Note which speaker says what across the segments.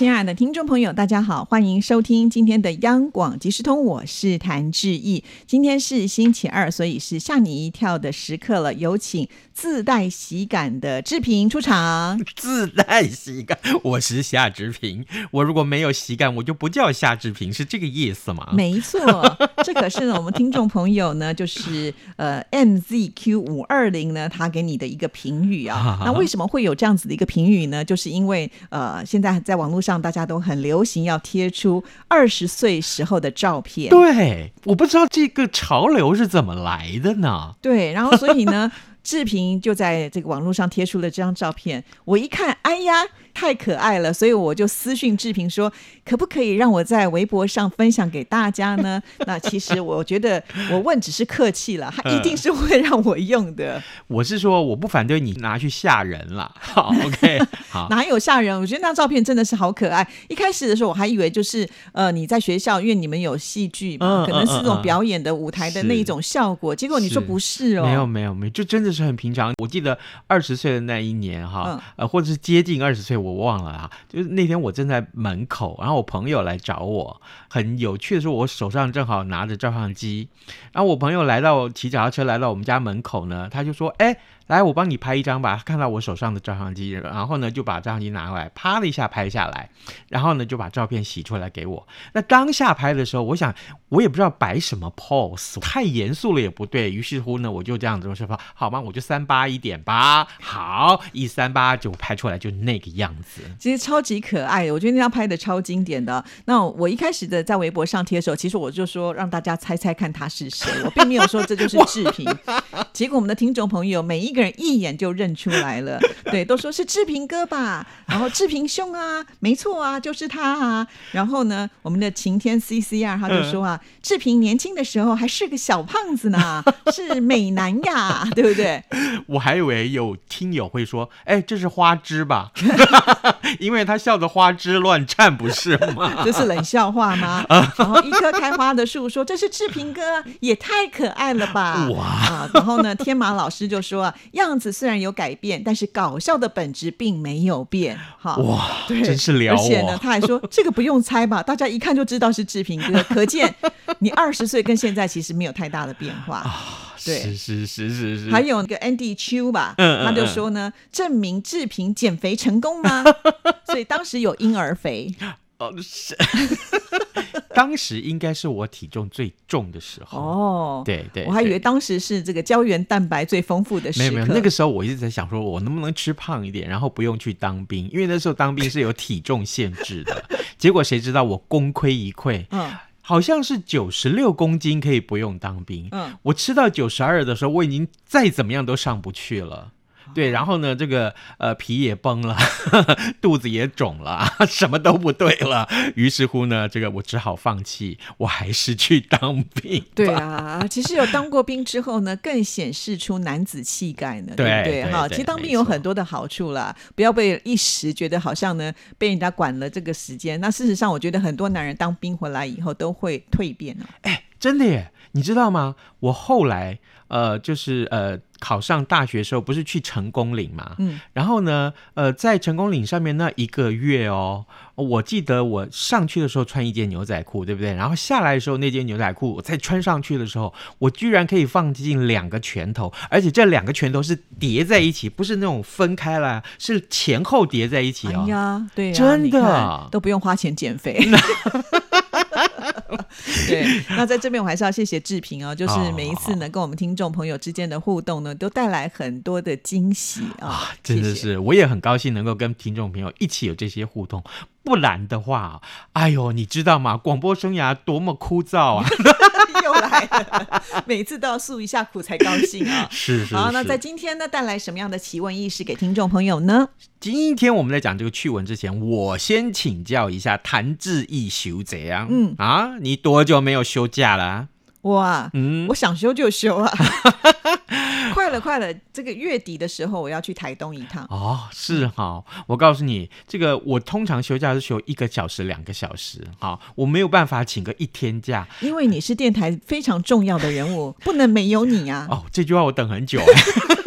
Speaker 1: 亲爱的听众朋友，大家好，欢迎收听今天的央广即时通，我是谭志毅。今天是星期二，所以是吓你一跳的时刻了。有请自带喜感的志平出场。
Speaker 2: 自带喜感，我是夏志平。我如果没有喜感，我就不叫夏志平，是这个意思吗？
Speaker 1: 没错，这可是我们听众朋友呢，就是呃 MZQ 五二零呢，他给你的一个评语啊。那为什么会有这样子的一个评语呢？就是因为呃，现在在网络上大家都很流行要贴出二十岁时候的照片。
Speaker 2: 对，我不知道这个潮流是怎么来的呢？
Speaker 1: 对，然后所以呢，志平就在这个网络上贴出了这张照片。我一看，哎呀！太可爱了，所以我就私讯志平说，可不可以让我在微博上分享给大家呢？那其实我觉得我问只是客气了，他一定是会让我用的。
Speaker 2: 我是说，我不反对你拿去吓人了。好，OK，好，
Speaker 1: 哪有吓人？我觉得那照片真的是好可爱。一开始的时候我还以为就是呃你在学校，因为你们有戏剧嘛，可能是这种表演的舞台的那一种效果。结果你说不是哦，
Speaker 2: 没有没有没有，就真的是很平常。我记得二十岁的那一年哈，呃，或者是接近二十岁。我忘了啊，就是那天我正在门口，然后我朋友来找我，很有趣的是，我手上正好拿着照相机，然后我朋友来到骑脚踏车来到我们家门口呢，他就说：“哎。”来，我帮你拍一张吧。看到我手上的照相机，然后呢就把照相机拿过来，啪的一下拍下来，然后呢就把照片洗出来给我。那当下拍的时候，我想我也不知道摆什么 pose，太严肃了也不对于是乎呢，我就这样子说：“好吗？我就三八一点吧，好，一三八就拍出来就那个样子。”
Speaker 1: 其实超级可爱的，我觉得那张拍的超经典的。那我一开始的在微博上贴的时候，其实我就说让大家猜猜看他是谁，我并没有说这就是志平。结果我们的听众朋友每一个。人一眼就认出来了，对，都说是志平哥吧，然后志平兄啊，没错啊，就是他啊。然后呢，我们的晴天 C C R 他就说啊，志平年轻的时候还是个小胖子呢，是美男呀，对不对？
Speaker 2: 我还以为有听友会说，哎，这是花枝吧？因为他笑得花枝乱颤，不是吗？
Speaker 1: 这是冷笑话吗？然后一棵开花的树说，这是志平哥，也太可爱了吧？哇！然后呢，天马老师就说。样子虽然有改变，但是搞笑的本质并没有变。哈
Speaker 2: 哇，真是了。
Speaker 1: 而且呢，他还说这个不用猜吧，大家一看就知道是志平哥。可见你二十岁跟现在其实没有太大的变化
Speaker 2: 啊。对，是是是是是。
Speaker 1: 还有那个 Andy Chu 吧，他就说呢，证明志平减肥成功吗？所以当时有婴儿肥。哦，是，
Speaker 2: 当时应该是我体重最重的时候。哦，对对，
Speaker 1: 我还以为当时是这个胶原蛋白最丰富的时
Speaker 2: 候。没有没有，那个时候我一直在想，说我能不能吃胖一点，然后不用去当兵，因为那时候当兵是有体重限制的。结果谁知道我功亏一篑，嗯，好像是九十六公斤可以不用当兵。嗯，我吃到九十二的时候，我已经再怎么样都上不去了。对，然后呢，这个呃皮也崩了，肚子也肿了，什么都不对了。于是乎呢，这个我只好放弃，我还是去当兵。
Speaker 1: 对啊，其实有当过兵之后呢，更显示出男子气概呢，对不对？哈，其实当兵有很多的好处啦，不要被一时觉得好像呢被人家管了这个时间。那事实上，我觉得很多男人当兵回来以后都会蜕变哦。
Speaker 2: 哎，真的耶，你知道吗？我后来呃，就是呃。考上大学的时候不是去成功岭嘛？嗯，然后呢，呃，在成功岭上面那一个月哦，我记得我上去的时候穿一件牛仔裤，对不对？然后下来的时候那件牛仔裤我再穿上去的时候，我居然可以放进两个拳头，而且这两个拳头是叠在一起，不是那种分开了，是前后叠在一起哦。
Speaker 1: 呀，对，
Speaker 2: 真的
Speaker 1: 都不用花钱减肥。对，那在这边我还是要谢谢志平哦，就是每一次呢跟我们听众朋友之间的互动呢，都带来很多的惊喜啊！
Speaker 2: 真的是，我也很高兴能够跟听众朋友一起有这些互动，不然的话，哎呦，你知道吗？广播生涯多么枯燥啊！
Speaker 1: 又来了，每次都要诉一下苦才高兴啊！
Speaker 2: 是是。
Speaker 1: 好，那在今天呢，带来什么样的奇闻异事给听众朋友呢？
Speaker 2: 今天我们在讲这个趣闻之前，我先请教一下谭志毅修怎样？嗯啊，你多久没有休假了？
Speaker 1: 哇，嗯，我想休就休啊。快了，快了！这个月底的时候，我要去台东一趟。
Speaker 2: 哦，是哈。我告诉你，这个我通常休假是休一个小时、两个小时。好，我没有办法请个一天假，
Speaker 1: 因为你是电台非常重要的人物，不能没有你啊。
Speaker 2: 哦，这句话我等很久。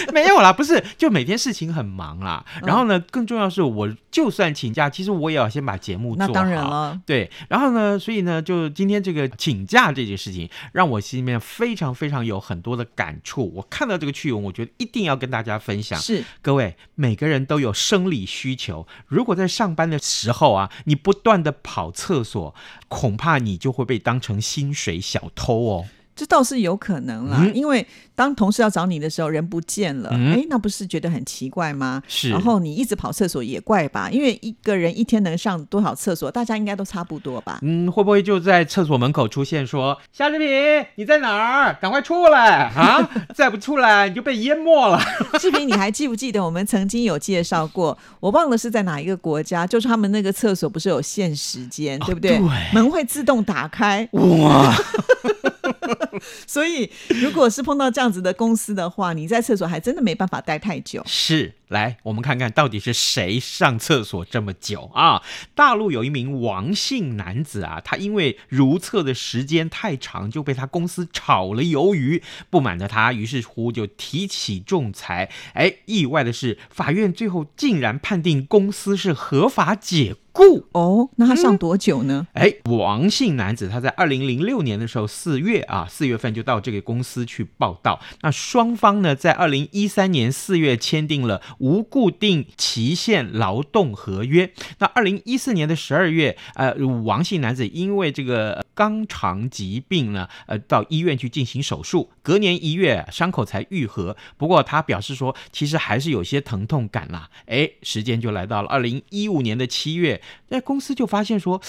Speaker 2: 没有啦，不是，就每天事情很忙啦。然后呢，更重要是，我就算请假，其实我也要先把节目做好。
Speaker 1: 那当然了，
Speaker 2: 对。然后呢，所以呢，就今天这个请假这件事情，让我心里面非常非常有很多的感触。我看到这个趣闻，我觉得一定要跟大家分享。
Speaker 1: 是，
Speaker 2: 各位每个人都有生理需求。如果在上班的时候啊，你不断的跑厕所，恐怕你就会被当成薪水小偷哦。
Speaker 1: 这倒是有可能啦，因为当同事要找你的时候，人不见了，哎，那不是觉得很奇怪吗？
Speaker 2: 是。
Speaker 1: 然后你一直跑厕所也怪吧？因为一个人一天能上多少厕所，大家应该都差不多吧？
Speaker 2: 嗯，会不会就在厕所门口出现说：“夏志平，你在哪儿？赶快出来啊！再不出来你就被淹没了。”
Speaker 1: 志平，你还记不记得我们曾经有介绍过？我忘了是在哪一个国家，就是他们那个厕所不是有限时间，对不对？门会自动打开。哇！所以，如果是碰到这样子的公司的话，你在厕所还真的没办法待太久。
Speaker 2: 是。来，我们看看到底是谁上厕所这么久啊？大陆有一名王姓男子啊，他因为如厕的时间太长，就被他公司炒了鱿鱼。不满的他，于是乎就提起仲裁。哎，意外的是，法院最后竟然判定公司是合法解雇。
Speaker 1: 哦，那他上多久呢？
Speaker 2: 哎，王姓男子他在二零零六年的时候四月啊，四月份就到这个公司去报道。那双方呢，在二零一三年四月签订了。无固定期限劳动合约。那二零一四年的十二月，呃，王姓男子因为这个肛肠疾病呢，呃，到医院去进行手术，隔年一月伤口才愈合。不过他表示说，其实还是有些疼痛感啦。哎，时间就来到了二零一五年的七月，那公司就发现说。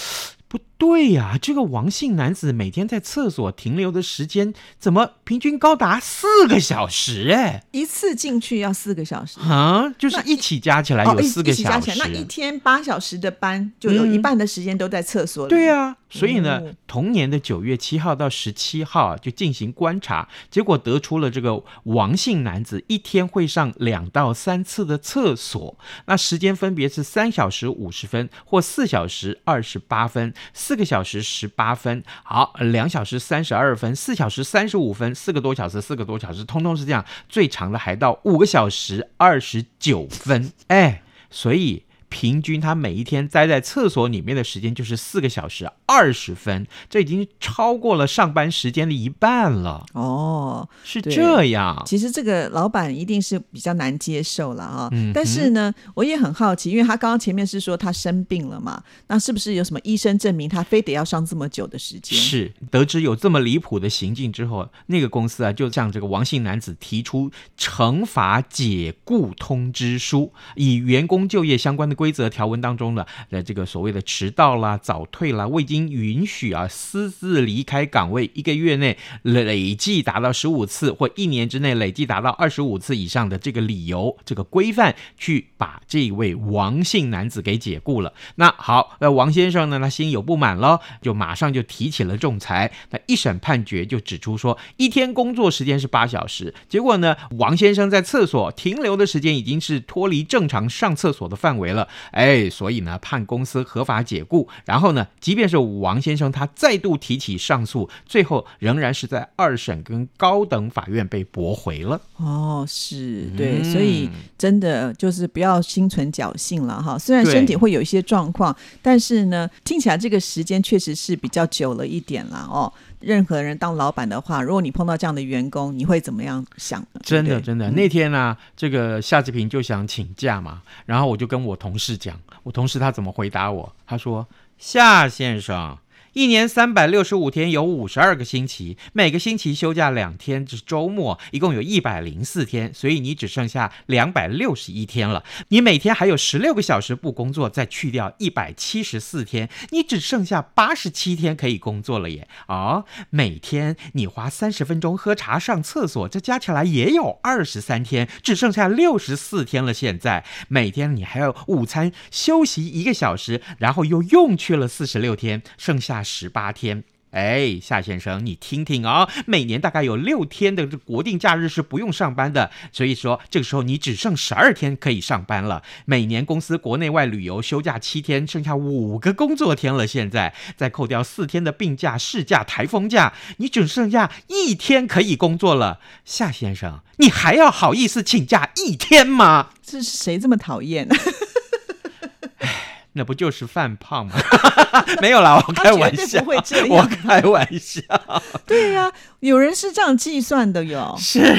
Speaker 2: 不对呀，这个王姓男子每天在厕所停留的时间怎么平均高达四个小时？哎，
Speaker 1: 一次进去要四个小时
Speaker 2: 啊，就是一起加起来有四个小
Speaker 1: 时。加起来那一天八小时的班，就有一半的时间都在厕所里。
Speaker 2: 对呀。所以呢，同年的九月七号到十七号就进行观察，结果得出了这个王姓男子一天会上两到三次的厕所，那时间分别是三小时五十分或四小时二十八分，四个小时十八分，好，两小时三十二分，四小时三十五分，四个多小时，四个多小时，通通是这样，最长的还到五个小时二十九分，哎，所以。平均他每一天待在厕所里面的时间就是四个小时二十分，这已经超过了上班时间的一半了。哦，是这样。
Speaker 1: 其实这个老板一定是比较难接受了啊。嗯。但是呢，我也很好奇，因为他刚刚前面是说他生病了嘛，那是不是有什么医生证明他非得要上这么久的时间？
Speaker 2: 是。得知有这么离谱的行径之后，那个公司啊，就向这个王姓男子提出惩罚解雇通知书，以员工就业相关的。规则条文当中呢，呃，这个所谓的迟到啦、早退啦、未经允许啊私自离开岗位，一个月内累计达到十五次，或一年之内累计达到二十五次以上的这个理由，这个规范去把这位王姓男子给解雇了。那好，那王先生呢，他心有不满咯，就马上就提起了仲裁。那一审判决就指出说，一天工作时间是八小时，结果呢，王先生在厕所停留的时间已经是脱离正常上厕所的范围了。哎，所以呢，判公司合法解雇。然后呢，即便是王先生他再度提起上诉，最后仍然是在二审跟高等法院被驳回了。
Speaker 1: 哦，是对，所以真的就是不要心存侥幸了哈。虽然身体会有一些状况，但是呢，听起来这个时间确实是比较久了一点了哦。任何人当老板的话，如果你碰到这样的员工，你会怎么样想？
Speaker 2: 真的，真的，那天呢，这个夏志平就想请假嘛，然后我就跟我同事讲，我同事他怎么回答我？他说：“夏先生。”一年三百六十五天，有五十二个星期，每个星期休假两天，是周末，一共有一百零四天，所以你只剩下两百六十一天了。你每天还有十六个小时不工作，再去掉一百七十四天，你只剩下八十七天可以工作了耶！哦，每天你花三十分钟喝茶、上厕所，这加起来也有二十三天，只剩下六十四天了。现在每天你还要午餐休息一个小时，然后又用去了四十六天，剩下。十八天。哎，夏先生，你听听啊，每年大概有六天的国定假日是不用上班的，所以说这个时候你只剩十二天可以上班了。每年公司国内外旅游休假七天，剩下五个工作天了。现在再扣掉四天的病假、事假、台风假，你只剩下一天可以工作了。夏先生，你还要好意思请假一天吗？
Speaker 1: 这是谁这么讨厌？
Speaker 2: 那不就是犯胖吗？没有啦，我开玩笑，我开玩笑。
Speaker 1: 对呀，有人是这样计算的哟。
Speaker 2: 是，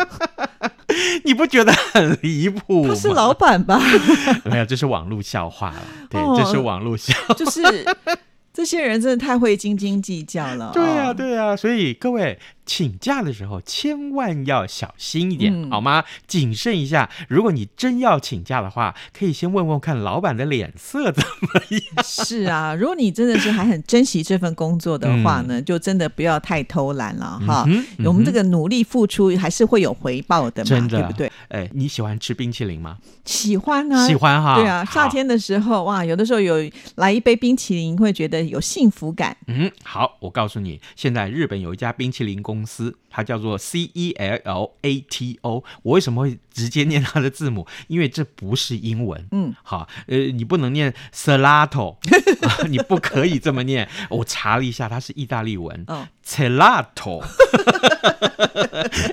Speaker 2: 你不觉得很离谱
Speaker 1: 他是老板吧？
Speaker 2: 没有，这是网络笑话了。对，这是网络笑，
Speaker 1: 就是。这些人真的太会斤斤计较了。
Speaker 2: 对呀，对呀，所以各位请假的时候千万要小心一点，好吗？谨慎一下。如果你真要请假的话，可以先问问看老板的脸色怎么样。
Speaker 1: 是啊，如果你真的是还很珍惜这份工作的话呢，就真的不要太偷懒了哈。我们这个努力付出还是会有回报的嘛，对不对？
Speaker 2: 哎，你喜欢吃冰淇淋吗？
Speaker 1: 喜欢啊，
Speaker 2: 喜欢哈。
Speaker 1: 对啊，夏天的时候哇，有的时候有来一杯冰淇淋，会觉得有幸福感。
Speaker 2: 嗯，好，我告诉你，现在日本有一家冰淇淋公公司。它叫做 C E L L A T O。我为什么会直接念它的字母？因为这不是英文。嗯，好，呃，你不能念 Salato，你不可以这么念。我查了一下，它是意大利文。嗯，Salato。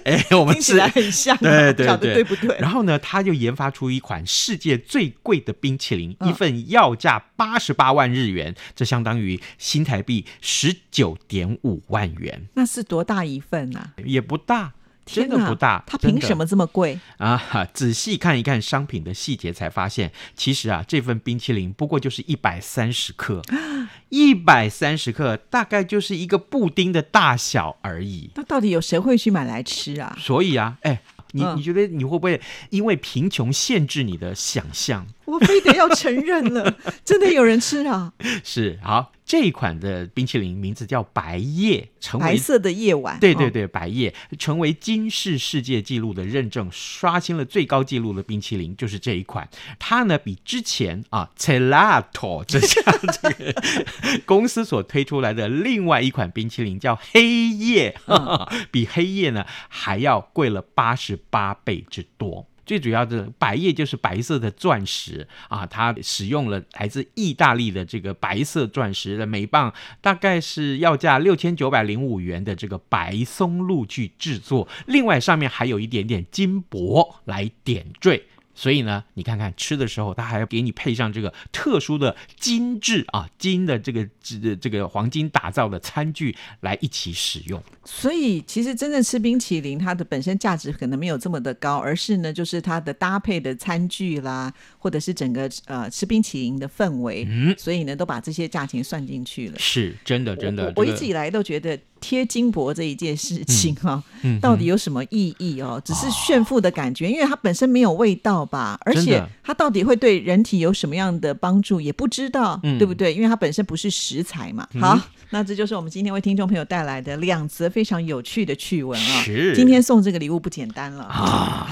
Speaker 1: 哎，我们听起来很像，
Speaker 2: 对对对，
Speaker 1: 对不对？
Speaker 2: 然后呢，他就研发出一款世界最贵的冰淇淋，一份要价八十八万日元，这相当于新台币十九点五万元。
Speaker 1: 那是多大一份啊？
Speaker 2: 也不大。真的不大，
Speaker 1: 它凭什么这么贵
Speaker 2: 啊？仔细看一看商品的细节，才发现其实啊，这份冰淇淋不过就是一百三十克，一百三十克大概就是一个布丁的大小而已。
Speaker 1: 那到底有谁会去买来吃啊？
Speaker 2: 所以啊，哎。你你觉得你会不会因为贫穷限制你的想象？
Speaker 1: 我非得要承认了，真的有人吃啊！
Speaker 2: 是好，这一款的冰淇淋名字叫白夜，成为
Speaker 1: 白色的夜晚。
Speaker 2: 对对对，白夜成为金氏世界纪录的认证，刷新了最高纪录的冰淇淋就是这一款。它呢比之前啊 c e l a t o 这家这个公司所推出来的另外一款冰淇淋叫黑夜，比黑夜呢还要贵了八十。八倍之多，最主要的白叶就是白色的钻石啊，它使用了来自意大利的这个白色钻石的每磅大概是要价六千九百零五元的这个白松露去制作，另外上面还有一点点金箔来点缀。所以呢，你看看吃的时候，它还要给你配上这个特殊的精致啊金的这个这这个黄金打造的餐具来一起使用。
Speaker 1: 所以其实真正吃冰淇淋，它的本身价值可能没有这么的高，而是呢，就是它的搭配的餐具啦，或者是整个呃吃冰淇淋的氛围，嗯，所以呢，都把这些价钱算进去了。
Speaker 2: 是真的，真的，
Speaker 1: 我一直以来都觉得。贴金箔这一件事情哈，到底有什么意义哦？只是炫富的感觉，因为它本身没有味道吧，而且它到底会对人体有什么样的帮助也不知道，对不对？因为它本身不是食材嘛。好，那这就是我们今天为听众朋友带来的两则非常有趣的趣闻啊！今天送这个礼物不简单了啊！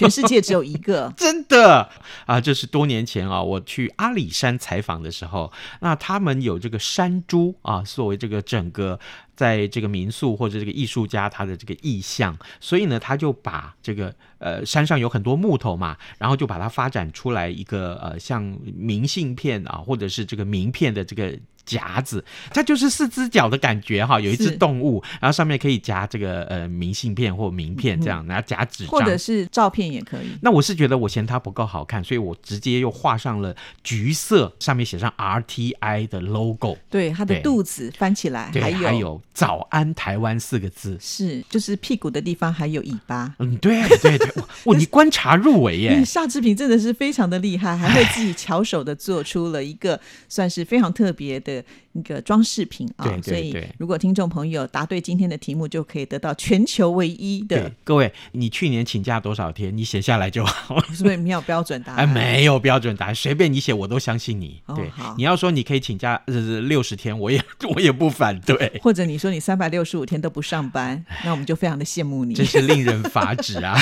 Speaker 1: 全世界只有一个，
Speaker 2: 真的啊！这是多年前啊，我去阿里山采访的时候，那他们有这个山猪啊，作为这个整个。在这个民宿或者这个艺术家他的这个意象，所以呢，他就把这个呃山上有很多木头嘛，然后就把它发展出来一个呃像明信片啊，或者是这个名片的这个。夹子，它就是四只脚的感觉哈，有一只动物，然后上面可以夹这个呃明信片或名片这样，然后夹纸张，
Speaker 1: 或者是照片也可以。
Speaker 2: 那我是觉得我嫌它不够好看，所以我直接又画上了橘色，上面写上 RTI 的 logo。
Speaker 1: 对，它的肚子翻起来，
Speaker 2: 还
Speaker 1: 有
Speaker 2: 还有早安台湾四个字，
Speaker 1: 是就是屁股的地方还有尾巴。
Speaker 2: 嗯，对对对，哇，你观察入围耶，
Speaker 1: 夏志平真的是非常的厉害，还会自己巧手的做出了一个算是非常特别的。一个装饰品啊，所以如果听众朋友答对今天的题目，就可以得到全球唯一的。
Speaker 2: 各位，你去年请假多少天？你写下来就好。
Speaker 1: 是不是没有标准答案？
Speaker 2: 哎，没有标准答案，随便你写，我都相信你。对，你要说你可以请假呃六十天，我也 我也不反对。
Speaker 1: 或者你说你三百六十五天都不上班，那我们就非常的羡慕你。
Speaker 2: 真是令人发指啊！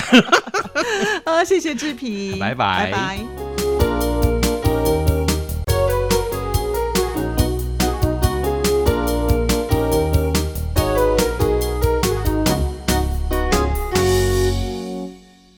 Speaker 1: 啊，谢谢志平，
Speaker 2: 拜拜
Speaker 1: 拜拜。